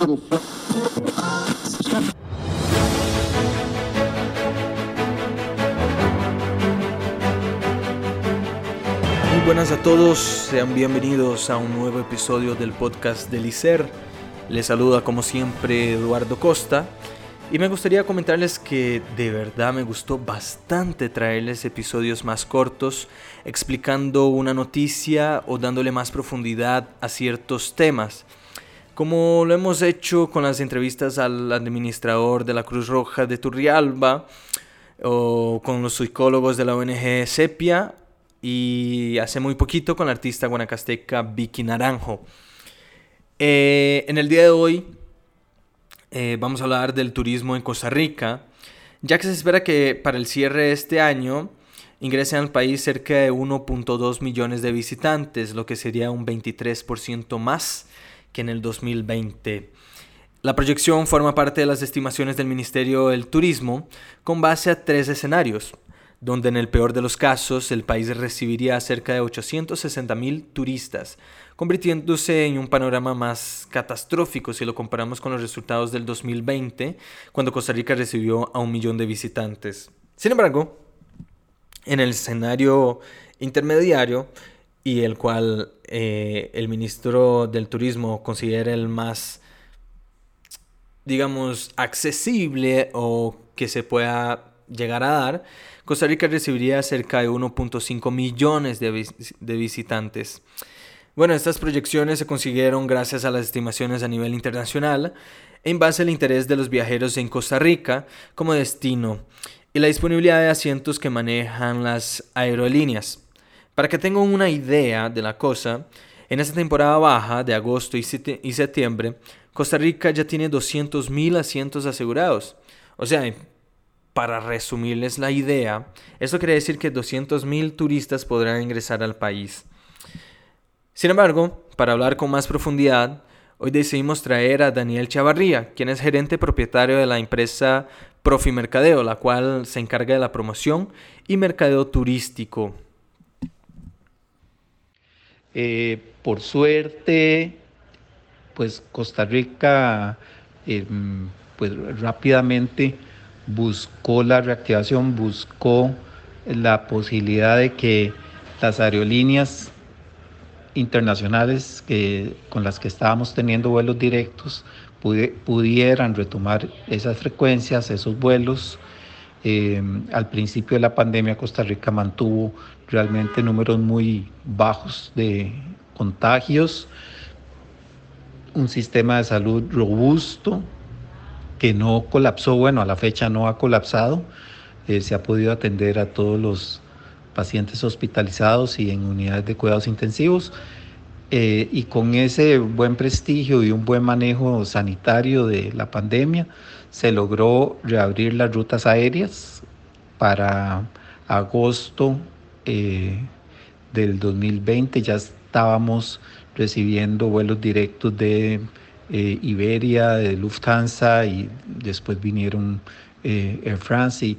Muy buenas a todos, sean bienvenidos a un nuevo episodio del podcast del ICER. Les saluda como siempre Eduardo Costa y me gustaría comentarles que de verdad me gustó bastante traerles episodios más cortos explicando una noticia o dándole más profundidad a ciertos temas. Como lo hemos hecho con las entrevistas al administrador de la Cruz Roja de Turrialba o con los psicólogos de la ONG Sepia y hace muy poquito con la artista guanacasteca Vicky Naranjo. Eh, en el día de hoy eh, vamos a hablar del turismo en Costa Rica, ya que se espera que para el cierre de este año ingresen al país cerca de 1.2 millones de visitantes, lo que sería un 23% más que en el 2020. La proyección forma parte de las estimaciones del Ministerio del Turismo con base a tres escenarios donde en el peor de los casos el país recibiría cerca de 860 mil turistas, convirtiéndose en un panorama más catastrófico si lo comparamos con los resultados del 2020, cuando Costa Rica recibió a un millón de visitantes. Sin embargo, en el escenario intermediario, y el cual eh, el ministro del Turismo considera el más, digamos, accesible o que se pueda llegar a dar, Costa Rica recibiría cerca de 1.5 millones de, de, visitantes. Bueno, estas proyecciones se consiguieron gracias a las estimaciones a nivel internacional en base al interés de los viajeros en Costa Rica como destino y la disponibilidad de asientos que manejan las aerolíneas. Para que tengan una idea de la cosa, en esta temporada baja de agosto y, septiembre, Costa Rica ya tiene 200.000 asientos asegurados. O sea, para resumirles la idea, esto quiere decir que 200.000 turistas podrán ingresar al país. Sin embargo, para hablar con más profundidad, hoy decidimos traer a Daniel Chavarría, quien es gerente propietario de la empresa Profimercadeo, la cual se encarga de la promoción y mercadeo turístico. Eh, por suerte, pues Costa Rica, em, pues rápidamente buscó la reactivación, buscó la posibilidad de que las aerolíneas internacionales con las que estábamos teniendo vuelos directos pudieran retomar esas frecuencias, esos vuelos. Eh, al principio de la pandemia Costa Rica mantuvo realmente números muy bajos de contagios, un sistema de salud robusto, que no colapsó, bueno, a la fecha no ha colapsado, eh, se ha podido atender a todos los pacientes hospitalizados y en unidades de cuidados intensivos. Eh, y con ese buen prestigio y un buen manejo sanitario de la pandemia, se logró reabrir las rutas aéreas para agosto eh, del 2020. Ya estábamos recibiendo vuelos directos de eh, Iberia, de Lufthansa y después vinieron Air France y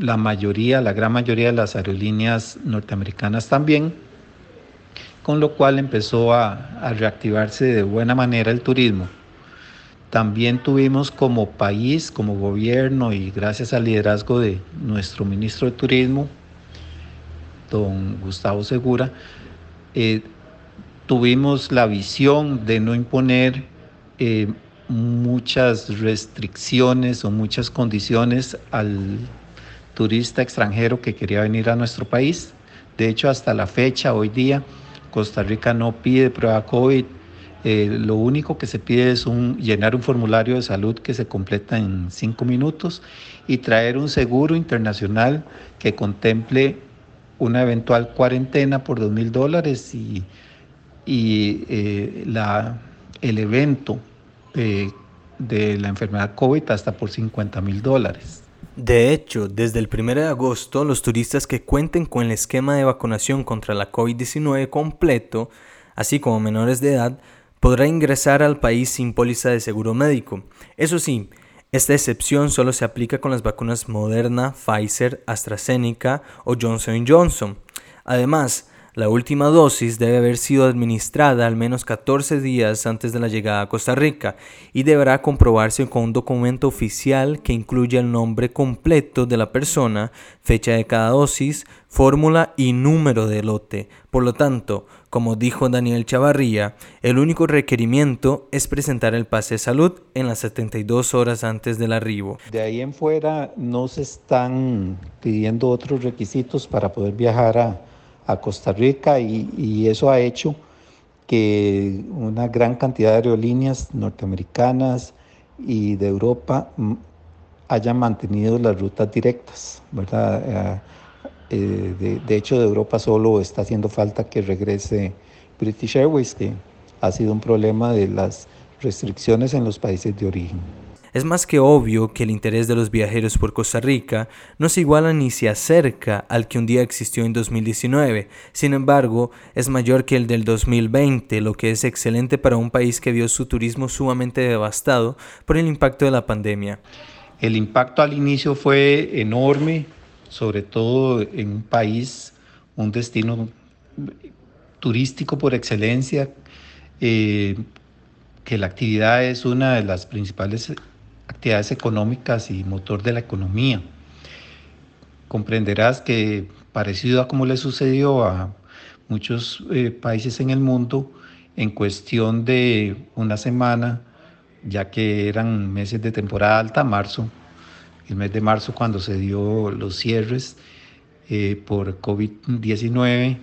la mayoría, la gran mayoría de las aerolíneas norteamericanas también, con lo cual empezó a, reactivarse de buena manera el turismo. También tuvimos como país, como gobierno y gracias al liderazgo de nuestro ministro de Turismo, don Gustavo Segura, eh, tuvimos la visión de no imponer eh, muchas restricciones o muchas condiciones al turista extranjero que quería venir a nuestro país. De hecho, hasta la fecha, hoy día, Costa Rica no pide prueba COVID. Eh, lo único que se pide es llenar un formulario de salud que se completa en cinco minutos y traer un seguro internacional que contemple una eventual cuarentena por dos mil dólares y y eh, la, el evento de, de la enfermedad COVID hasta por 50 mil dólares. De hecho, desde el 1 de agosto, los turistas que cuenten con el esquema de vacunación contra la COVID-19 completo, así como menores de edad, podrán ingresar al país sin póliza de seguro médico. Eso sí, esta excepción solo se aplica con las vacunas Moderna, Pfizer, AstraZeneca o Johnson Johnson. Además, La última dosis debe haber sido administrada al menos 14 días antes de la llegada a Costa Rica y deberá comprobarse con un documento oficial que incluya el nombre completo de la persona, fecha de cada dosis, fórmula y número de lote. Por lo tanto, como dijo Daniel Chavarría, el único requerimiento es presentar el pase de salud en las 72 horas antes del arribo. De ahí en fuera no se están pidiendo otros requisitos para poder viajar a a Costa Rica y, eso ha hecho que una gran cantidad de aerolíneas norteamericanas y de Europa mm, hayan mantenido las rutas directas, ¿verdad? Eh, eh, de, de, hecho, de Europa solo está haciendo falta que regrese British Airways, que ha sido un problema de las restricciones en los países de origen. Es más que obvio que el interés de los viajeros por Costa Rica no se iguala ni se acerca al que un día existió en 2019, sin embargo es mayor que el del 2020, lo que es excelente para un país que vio su turismo sumamente devastado por el impacto de la pandemia. El impacto al inicio fue enorme, sobre todo en un país, un destino turístico por excelencia, eh, que la actividad es una de las principales actividades económicas y motor de la economía. Comprenderás que parecido a como le sucedió a muchos eh, países en el mundo, en cuestión de una semana, ya que eran meses de temporada alta, marzo, el mes de marzo cuando se dio los cierres eh, por COVID-19,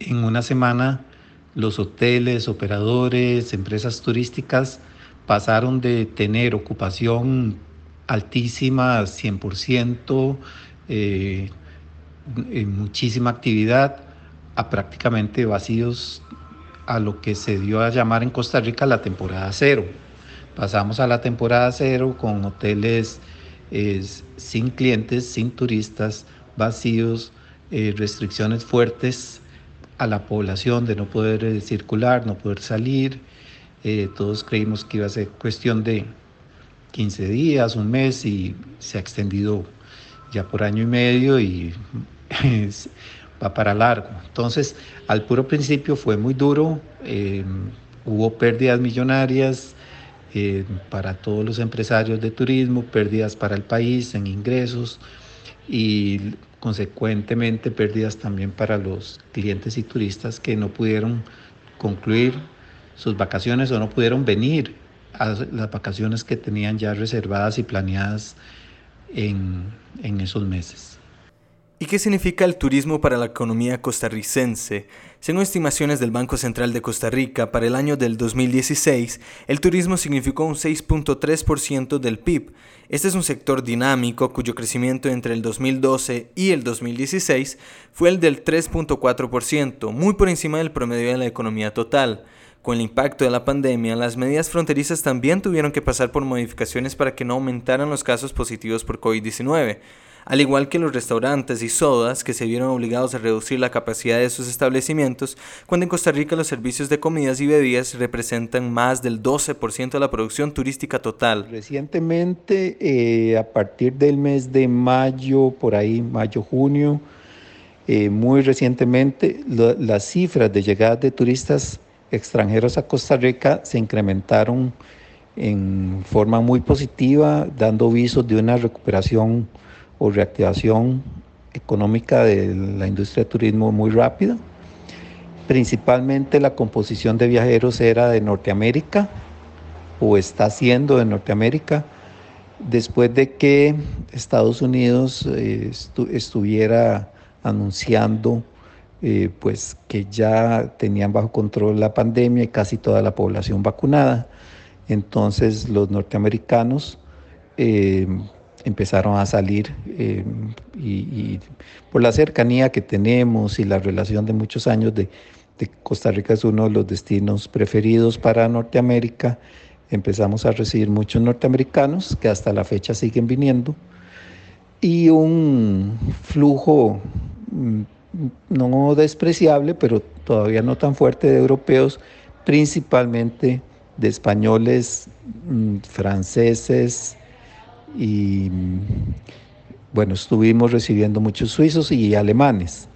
en una semana los hoteles, operadores, empresas turísticas pasaron de tener ocupación altísima, 100%, eh, muchísima actividad, a prácticamente vacíos a lo que se dio a llamar en Costa Rica la temporada cero. Pasamos a la temporada cero con hoteles eh, sin clientes, sin turistas, vacíos, eh, restricciones fuertes a la población de no poder circular, no poder salir, eh, todos creímos que iba a ser cuestión de 15 días, un mes y se ha extendido ya por año y medio y va para largo. Entonces, al puro principio fue muy duro, eh, hubo pérdidas millonarias eh, para todos los empresarios de turismo, pérdidas para el país en ingresos y consecuentemente pérdidas también para los clientes y turistas que no pudieron concluir sus vacaciones o no pudieron venir a las vacaciones que tenían ya reservadas y planeadas en, en esos meses. ¿Y qué significa el turismo para la economía costarricense? Según estimaciones del Banco Central de Costa Rica, para el año del 2016, el turismo significó un 6.3% del PIB. Este es un sector dinámico cuyo crecimiento entre el 2012 y el 2016 fue el del 3.4%, muy por encima del promedio de la economía total. Con el impacto de la pandemia, las medidas fronterizas también tuvieron que pasar por modificaciones para que no aumentaran los casos positivos por COVID-19, al igual que los restaurantes y sodas que se vieron obligados a reducir la capacidad de sus establecimientos, cuando en Costa Rica los servicios de comidas y bebidas representan más del 12% de la producción turística total. Recientemente, eh, a partir del mes de mayo, por ahí, mayo-junio, eh, muy recientemente, las cifras de llegadas de turistas extranjeros a Costa Rica se incrementaron en forma muy positiva, dando visos de una recuperación o reactivación económica de la industria de turismo muy rápida. Principalmente la composición de viajeros era de Norteamérica o está siendo de Norteamérica, después de que Estados Unidos eh, estuviera anunciando eh, pues que ya tenían bajo control la pandemia y casi toda la población vacunada. Entonces los norteamericanos eh, empezaron a salir eh, y, por la cercanía que tenemos y la relación de muchos años de, Costa Rica es uno de los destinos preferidos para Norteamérica, empezamos a recibir muchos norteamericanos que hasta la fecha siguen viniendo y un flujo mm, no despreciable, pero todavía no tan fuerte de europeos, principalmente de españoles, mm, franceses y bueno, estuvimos recibiendo muchos suizos y alemanes.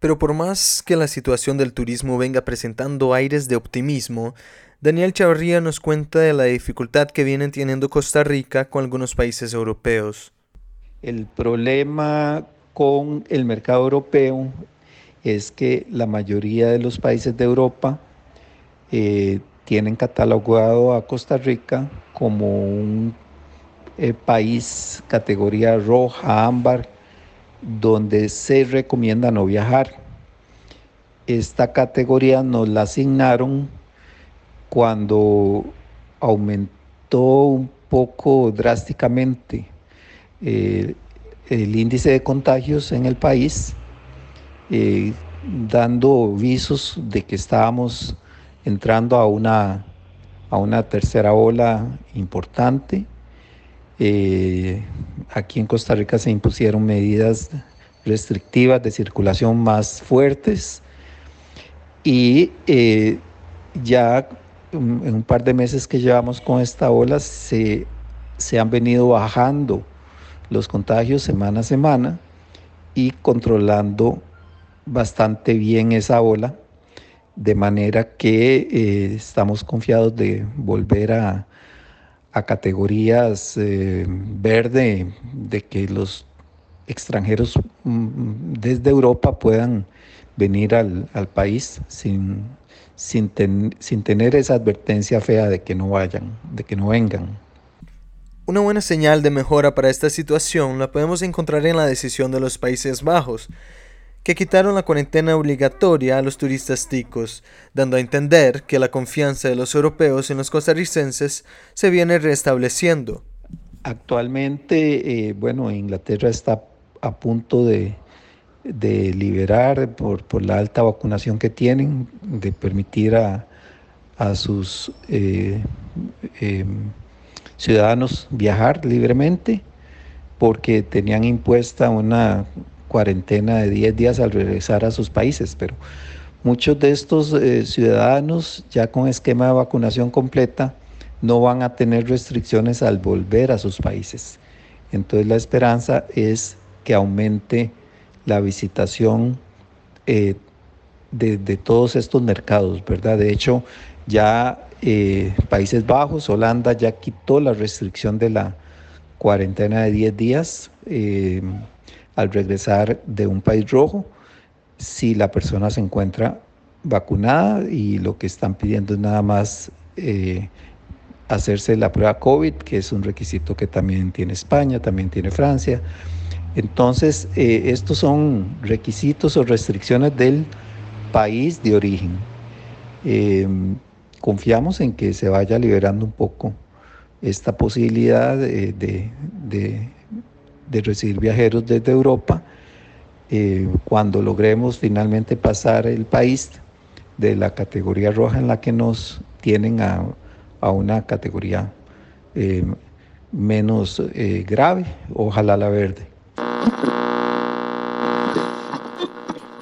Pero por más que la situación del turismo venga presentando aires de optimismo, Daniel Chavarría nos cuenta de la dificultad que vienen teniendo Costa Rica con algunos países europeos. El problema con el mercado europeo es que la mayoría de los países de Europa eh, tienen catalogado a Costa Rica como un eh, país categoría roja, ámbar, donde se recomienda no viajar. Esta categoría nos la asignaron cuando aumentó un poco drásticamente eh, el índice de contagios en el país, eh, dando visos de que estábamos entrando a una, a una tercera ola importante. Eh, aquí en Costa Rica se impusieron medidas restrictivas de circulación más fuertes y ya en un par de meses que llevamos con esta ola se, se han venido bajando los contagios semana a semana y controlando bastante bien esa ola, de manera que eh, estamos confiados de volver a, a categorías eh, verde, de que los extranjeros mm, desde Europa puedan venir al, al país sin, sin, sin tener esa advertencia fea de que no vayan, de que no vengan. Una buena señal de mejora para esta situación la podemos encontrar en la decisión de los Países Bajos, que quitaron la cuarentena obligatoria a los turistas ticos, dando a entender que la confianza de los europeos en los costarricenses se viene restableciendo. Actualmente, eh, bueno, Inglaterra está a punto de, de liberar por, por, la alta vacunación que tienen, de permitir a, a sus eh, eh, ciudadanos viajar libremente, porque tenían impuesta una cuarentena de 10 días al regresar a sus países, pero muchos de estos eh, ciudadanos ya con esquema de vacunación completa no van a tener restricciones al volver a sus países. Entonces la esperanza es que aumente la visitación eh, de, todos estos mercados, ¿verdad? De hecho, ya eh, Países Bajos, Holanda ya quitó la restricción de la cuarentena de 10 días eh, al regresar de un país rojo, si la persona se encuentra vacunada y lo que están pidiendo es nada más hacerse la prueba COVID, que es un requisito que también tiene España, también tiene Francia. Entonces, eh, estos son requisitos o restricciones del país de origen. Confiamos en que se vaya liberando un poco esta posibilidad de, recibir viajeros desde Europa eh, cuando logremos finalmente pasar el país de la categoría roja en la que nos tienen a, una categoría eh, menos grave, ojalá la verde.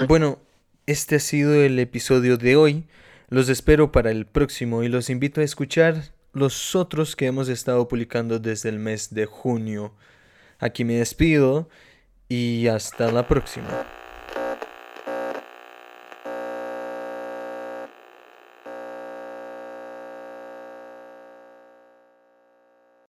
Bueno, este ha sido el episodio de hoy. Los espero para el próximo y los invito a escuchar los otros que hemos estado publicando desde el mes de junio. Aquí me despido y hasta la próxima.